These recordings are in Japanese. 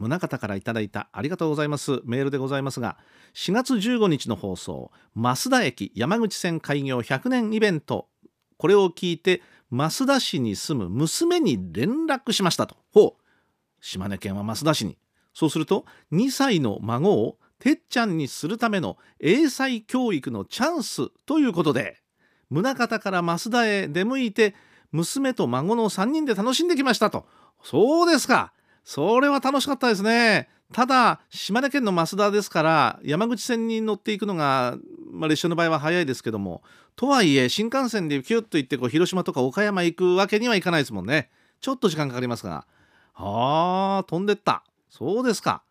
宗像からいただいたありがとうございます。メールでございますが4月15日の放送増田駅山口線開業100年イベント。これを聞いて増田市に住む娘に連絡しましたと。ほう。島根県は増田市に。そうすると2歳の孫をてっちゃんにするための英才教育のチャンスということで宗像から増田へ出向いて娘と孫の3人で楽しんできましたと。そうですか。それは楽しかったですね。ただ島根県の増田ですから山口線に乗っていくのが、まあ、列車の場合は早いですけどもとはいえ新幹線でキュッと行ってこう広島とか岡山行くわけにはいかないですもんね。ちょっと時間かかりますが。ああ飛んでった。そうですか。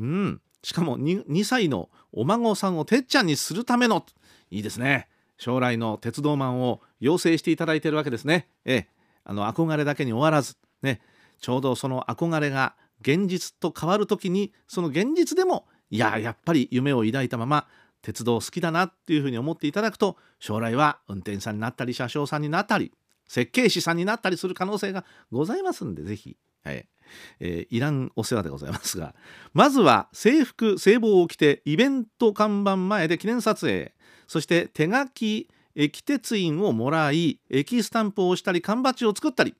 うん。しかも 2, 2歳のお孫さんをてっちゃんにするためのいいですね。将来の鉄道マンを養成していただいているわけですね。ええ。あの憧れだけに終わらずね。ちょうどその憧れが現実と変わる時にその現実でもいややっぱり夢を抱いたまま鉄道好きだなっていうふうに思っていただくと将来は運転手さんになったり車掌さんになったり設計士さんになったりする可能性がございますんで是非、はいえー、いらんお世話でございますが。まずは制服制帽を着てイベント看板前で記念撮影。そして手書き駅鉄印をもらい駅スタンプを押したり缶バッジを作ったり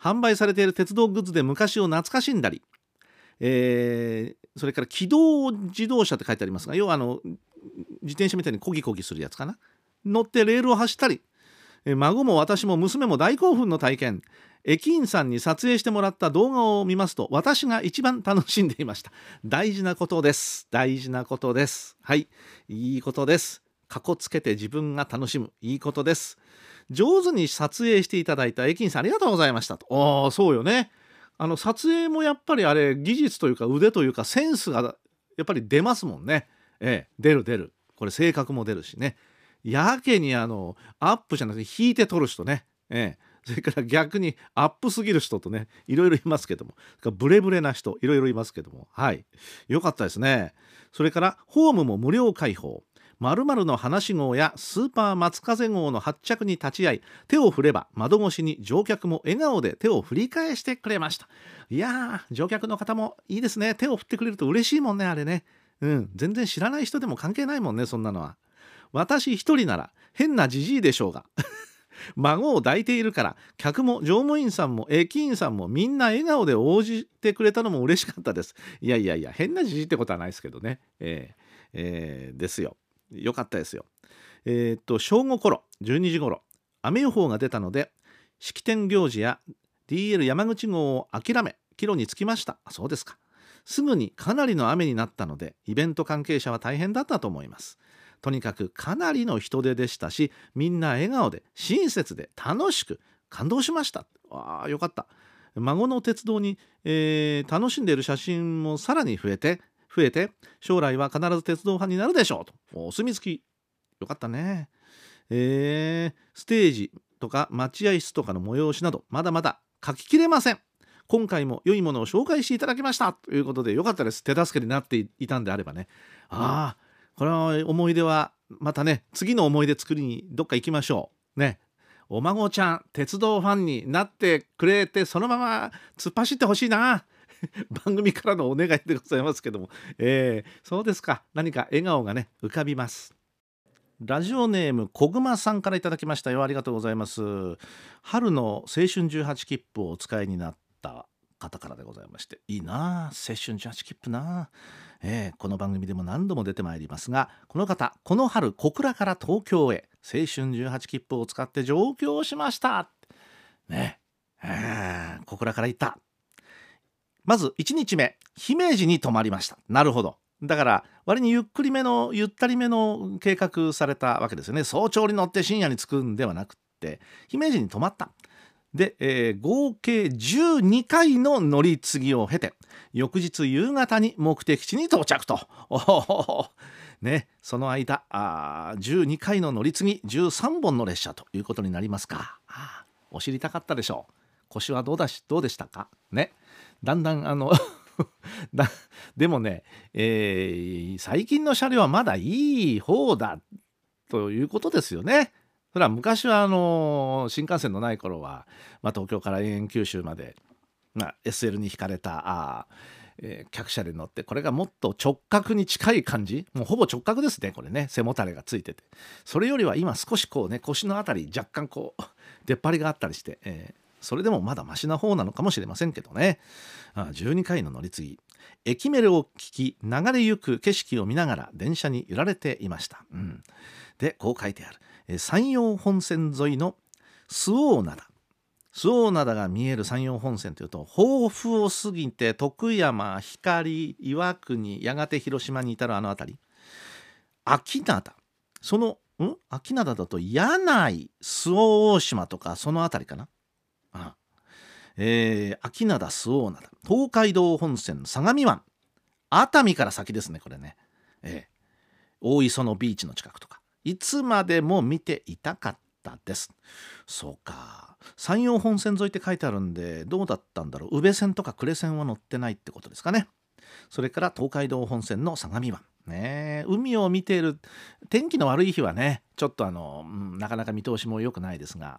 販売されている鉄道グッズで昔を懐かしんだり、えー、それから機動自動車って書いてありますが要はあの自転車みたいにコギコギするやつかな。乗ってレールを走ったり、え孫も私も娘も大興奮の体験。駅員さんに撮影してもらった動画を見ますと私が一番楽しんでいました。大事なことです。大事なことです。はい。いいことです。かこつけて自分が楽しむ。いいことです。上手に撮影していただいた駅員さんありがとうございましたと。ああそうよね。あの撮影もやっぱりあれ技術というか腕というかセンスがやっぱり出ますもんね。ええ出る出る。これ性格も出るしね。やけにあのアップじゃなくて引いて撮る人ね。ええ。それから逆にアップすぎる人とねいろいろいますけども。ブレブレな人いろいろいますけども。はい。よかったですね。それからホームも無料開放。〇〇の話号やスーパー松風号の発着に立ち会い手を振れば窓越しに乗客も笑顔で手を振り返してくれました。いやー乗客の方もいいですね。手を振ってくれると嬉しいもんねあれね。うん全然知らない人でも関係ないもんねそんなのは。私一人なら変なじじいでしょうが。孫を抱いているから客も乗務員さんも駅員さんもみんな笑顔で応じてくれたのも嬉しかったです。いやいやいや変なじじいってことはないですけどね。えー、えー、ですよ。よかったですよ。えー、っと正午頃12時頃雨予報が出たので式典行事や DL 山口号を諦め帰路に着きました。そうですか。すぐにかなりの雨になったのでイベント関係者は大変だったと思います。とにかくかなりの人出でしたしみんな笑顔で親切で楽しく感動しました。あよかった。孫の鉄道に、えー、楽しんでいる写真もさらに増えて増えて将来は必ず鉄道ファンになるでしょうと。お墨付き。よかったね。えー、ステージとか待合室とかの催しなどまだまだ書ききれません。今回も良いものを紹介していただきました。ということでよかったです。手助けになっていたんであればね。ああこれは思い出はまたね次の思い出作りにどっか行きましょう。ね。お孫ちゃん鉄道ファンになってくれてそのまま突っ走ってほしいな。番組からのお願いでございますけども、えー、そうですか。何か笑顔がね浮かびます。ラジオネーム小熊さんからいただきましたよ。ありがとうございます。春の青春18切符をお使いになった方からでございまして。いいな青春18切符なえー、この番組でも何度も出てまいりますがこの方この春小倉から東京へ青春18切符を使って上京しました。ね。えー、小倉から行った。まず1日目姫路に泊まりましたなるほどだから割にゆっくりめのゆったりめの計画されたわけですよね早朝に乗って深夜に着くんではなくって姫路に泊まったで、えー、合計12回の乗り継ぎを経て翌日夕方に目的地に到着と。ね、その間あ12回の乗り継ぎ13本の列車ということになりますか。お知りたかったでしょう。腰はどうだしどうでしたか？ね。だんだんあの だでもね、えー、最近の車両はまだいい方だということですよね。それは昔はあの新幹線のない頃は、まあ、東京から延々九州まで、まあ、SL に引かれたあ、えー、客車で乗ってこれがもっと直角に近い感じ。もうほぼ直角ですねこれね。背もたれがついてて。それよりは今少しこうね腰の辺り若干こう出っ張りがあったりして、えー、それでもまだマシな方なのかもしれませんけどね。あ12回の乗り継ぎ。駅メロを聞き流れゆく景色を見ながら電車に揺られていました、うん、でこう書いてある。山陽本線沿いの周防灘。周防灘が見える山陽本線というと豊富を過ぎて徳山光岩国やがて広島に至るあの辺り。秋灘。そのん？秋灘だと柳井周防大島とかその辺りかな。えー、秋灘周防灘東海道本線相模湾熱海から先ですねこれね、えー、大磯のビーチの近くとか。いつまでも見ていたかったです。そうか。山陽本線沿いって書いてあるんでどうだったんだろう。宇部線とか呉線は乗ってないってことですかね。それから東海道本線の相模湾。ね海を見ている天気の悪い日はねちょっとあの、うん、なかなか見通しも良くないですが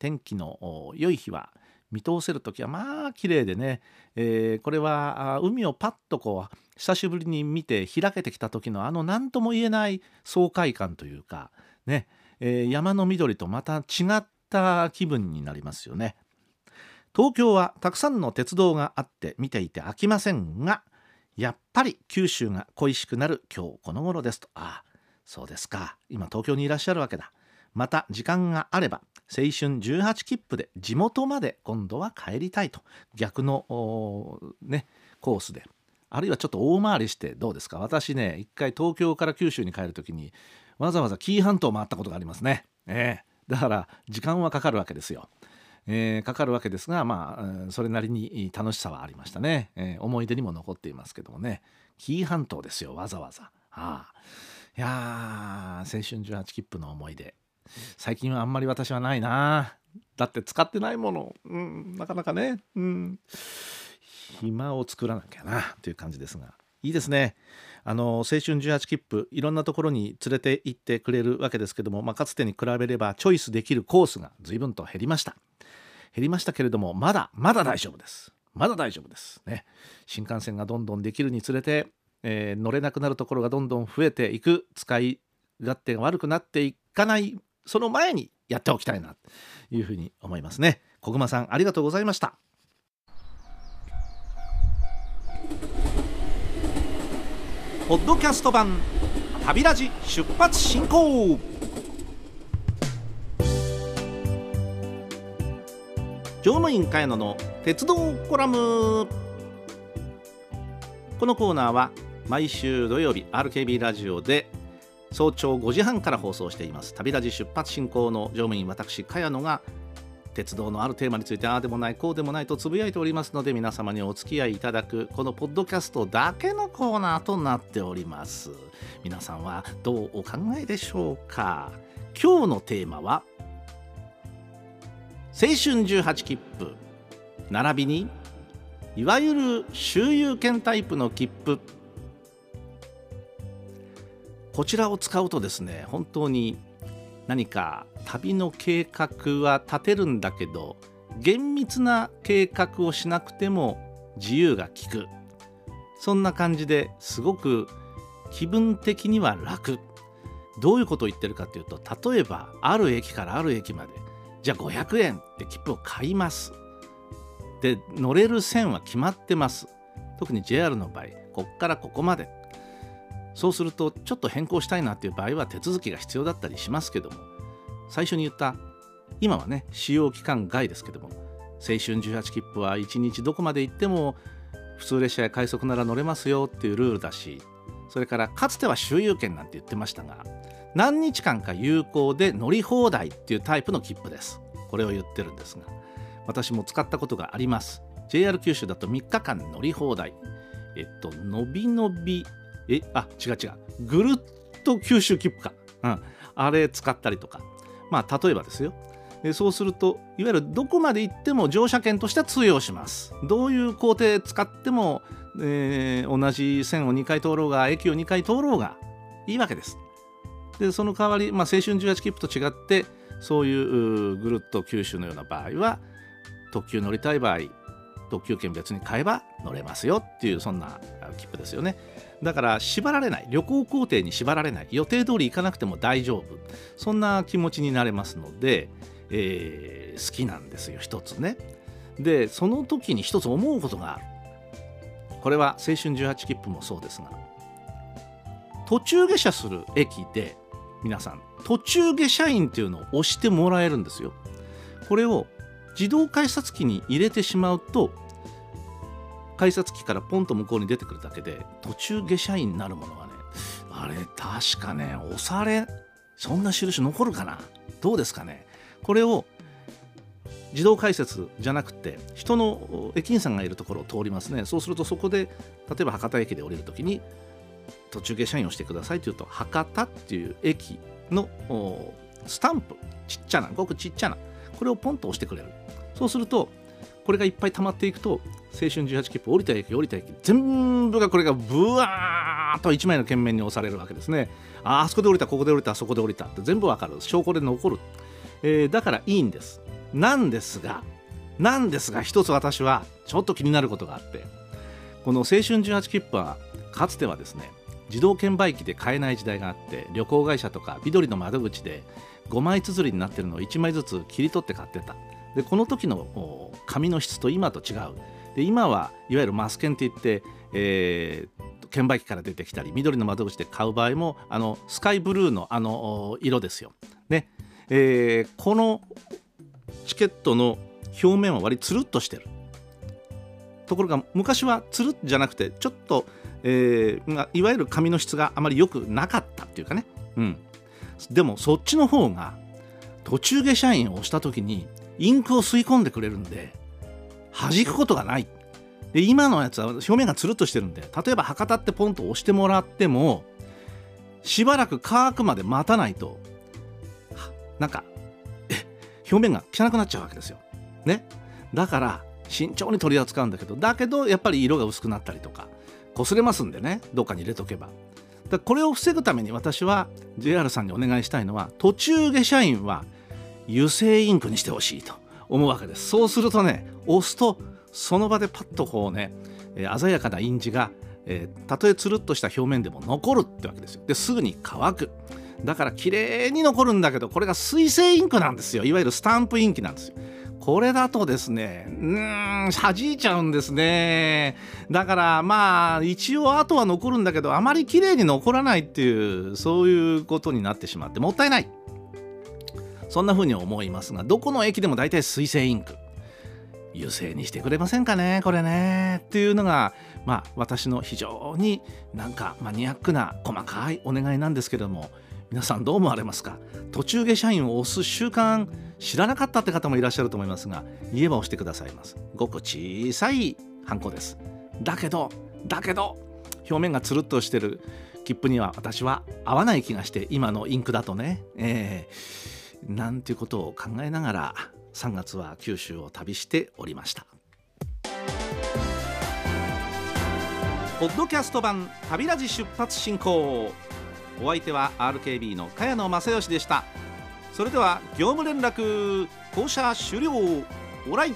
天気の良い日は見通せる時はまあ綺麗でね、えー、これは海をパッとこう久しぶりに見て開けてきた時のあの何とも言えない爽快感というかね、えー、山の緑とまた違った気分になりますよね。東京はたくさんの鉄道があって見ていて飽きませんがやっぱり九州が恋しくなる今日この頃ですと。ああそうですか。今東京にいらっしゃるわけだ。また時間があれば青春18切符で地元まで今度は帰りたいと逆のねコースであるいはちょっと大回りしてどうですか？私ね一回東京から九州に帰る時にわざわざ紀伊半島回ったことがありますね、えー、だから時間はかかるわけですよ、えー、かかるわけですがまあそれなりに楽しさはありましたね、えー、思い出にも残っていますけどもね。紀伊半島ですよわざわざ、ああ。いや青春18切符の思い出。最近はあんまり私はないな。だって使ってないもの、うん、なかなかね、うん、暇を作らなきゃなという感じですが。いいですね。あの青春18切符いろんなところに連れて行ってくれるわけですけども、まあ、かつてに比べればチョイスできるコースが随分と減りました。減りましたけれどもまだまだ大丈夫です。まだ大丈夫です。ね。新幹線がどんどんできるにつれて、えー、乗れなくなるところがどんどん増えていく。使い勝手が悪くなっていかないその前にやっておきたいなというふうに思いますね。小熊さんありがとうございました。ポッドキャスト版旅ラジ出発進行。乗務員茅野の鉄道コラム。このコーナーは毎週土曜日 RKB ラジオで早朝5時半から放送しています。旅ラジ出発進行の乗務員私茅野が鉄道のあるテーマについてああでもないこうでもないとつぶやいておりますので皆様にお付き合いいただくこのポッドキャストだけのコーナーとなっております。皆さんはどうお考えでしょうか？今日のテーマは青春18切符。並びにいわゆる周遊券タイプの切符。こちらを使うとですね本当に何か旅の計画は立てるんだけど厳密な計画をしなくても自由が利く。そんな感じですごく気分的には楽。どういうことを言ってるかというと例えばある駅からある駅までじゃあ500円って切符を買います。で乗れる線は決まってます。特に JR の場合こっからここまで。そうするとちょっと変更したいなっていう場合は手続きが必要だったりしますけども。最初に言った今はね使用期間外ですけども青春18切符は1日どこまで行っても普通列車や快速なら乗れますよっていうルールだしそれからかつては周遊券なんて言ってましたが何日間か有効で乗り放題っていうタイプの切符です。これを言ってるんですが私も使ったことがあります。JR 九州だと3日間乗り放題。えっとのびのびえあ違う違う。ぐるっと九州切符か、うん、あれ使ったりとか。まあ例えばですよ。でそうするといわゆるどこまで行っても乗車券としては通用します。どういう工程使っても、えー、同じ線を2回通ろうが駅を2回通ろうがいいわけです。でその代わり、まあ、青春18切符と違ってそういうぐるっと九州のような場合は特急乗りたい場合特急券別に買えば乗れますよっていうそんな切符ですよね。だから縛られない旅行工程に縛られない予定通り行かなくても大丈夫。そんな気持ちになれますので、えー、好きなんですよ一つね。でその時に一つ思うことがある。これは青春18切符もそうですが途中下車する駅で皆さん途中下車員っていうのを押してもらえるんですよ。これを自動改札機に入れてしまうと改札機からポンと向こうに出てくるだけで途中下車員になるものがねあれ確かね押されそんな印残るかな？どうですかね？これを自動改札じゃなくて人の駅員さんがいるところを通りますね。そうするとそこで例えば博多駅で降りるときに途中下車員をしてくださいというと博多っていう駅のスタンプちっちゃなごくちっちゃなこれをポンと押してくれる。そうするとこれがいっぱい溜まっていくと青春18切符降りた駅降りた駅全部がこれがブワーッと1枚の券面に押されるわけですね。ああそこで降りたここで降りたそこで降りた。って全部わかる。証拠で残る、えー、だからいいんです。なんですがなんですが一つ私はちょっと気になることがあって。この青春18切符はかつてはですね自動券売機で買えない時代があって旅行会社とか緑の窓口で5枚綴りになってるのを1枚ずつ切り取って買ってた。でこの時の紙の質と今と違う。で今はいわゆるマス券って言って、えー、券売機から出てきたり緑の窓口で買う場合もあのスカイブルーのあの色ですよ。ね。えー、このチケットの表面は割りつるっとしてる。ところが昔はつるじゃなくてちょっと、えー、いわゆる紙の質があまり良くなかったっていうかね、うん、でもそっちの方が途中下車員を押した時にインクを吸い込んでくれるんで弾くことがない。で今のやつは表面がつるっとしてるんで例えば博多ってポンと押してもらってもしばらく乾くまで待たないとなんか表面が汚くなっちゃうわけですよ。ね。だから慎重に取り扱うんだけどだけどやっぱり色が薄くなったりとか擦れますんでね。どっかに入れとけば。だこれを防ぐために私は JR さんにお願いしたいのは途中下車員は油性インクにしてほしいと思うわけです。そうするとね押すとその場でパッとこうね鮮やかな印字が、えー、たとえつるっとした表面でも残るってわけですよ。ですぐに乾く。だから綺麗に残るんだけどこれが水性インクなんですよ。いわゆるスタンプインキなんですよ。これだとですね、うーん、弾いちゃうんですね。だからまあ、一応あとは残るんだけど、あまり綺麗に残らないっていう、そういうことになってしまって、もったいない。そんな風に思いますが、どこの駅でも大体水性インク。油性にしてくれませんかねこれねっていうのがまあ私の非常になんかマニアックな細かいお願いなんですけれども皆さんどう思われますか？途中下車員を押す習慣知らなかったって方もいらっしゃると思いますが言えば押してくださいます。ごく小さいハンコです。だけどだけど表面がつるっとしてる切符には私は合わない気がして今のインクだとね、えー、なんていうことを考えながら3月は九州を旅しておりました。ポッドキャスト版旅ラジ出発進行。お相手は RKB の茅野正義でした。それでは業務連絡降車終了。オライ。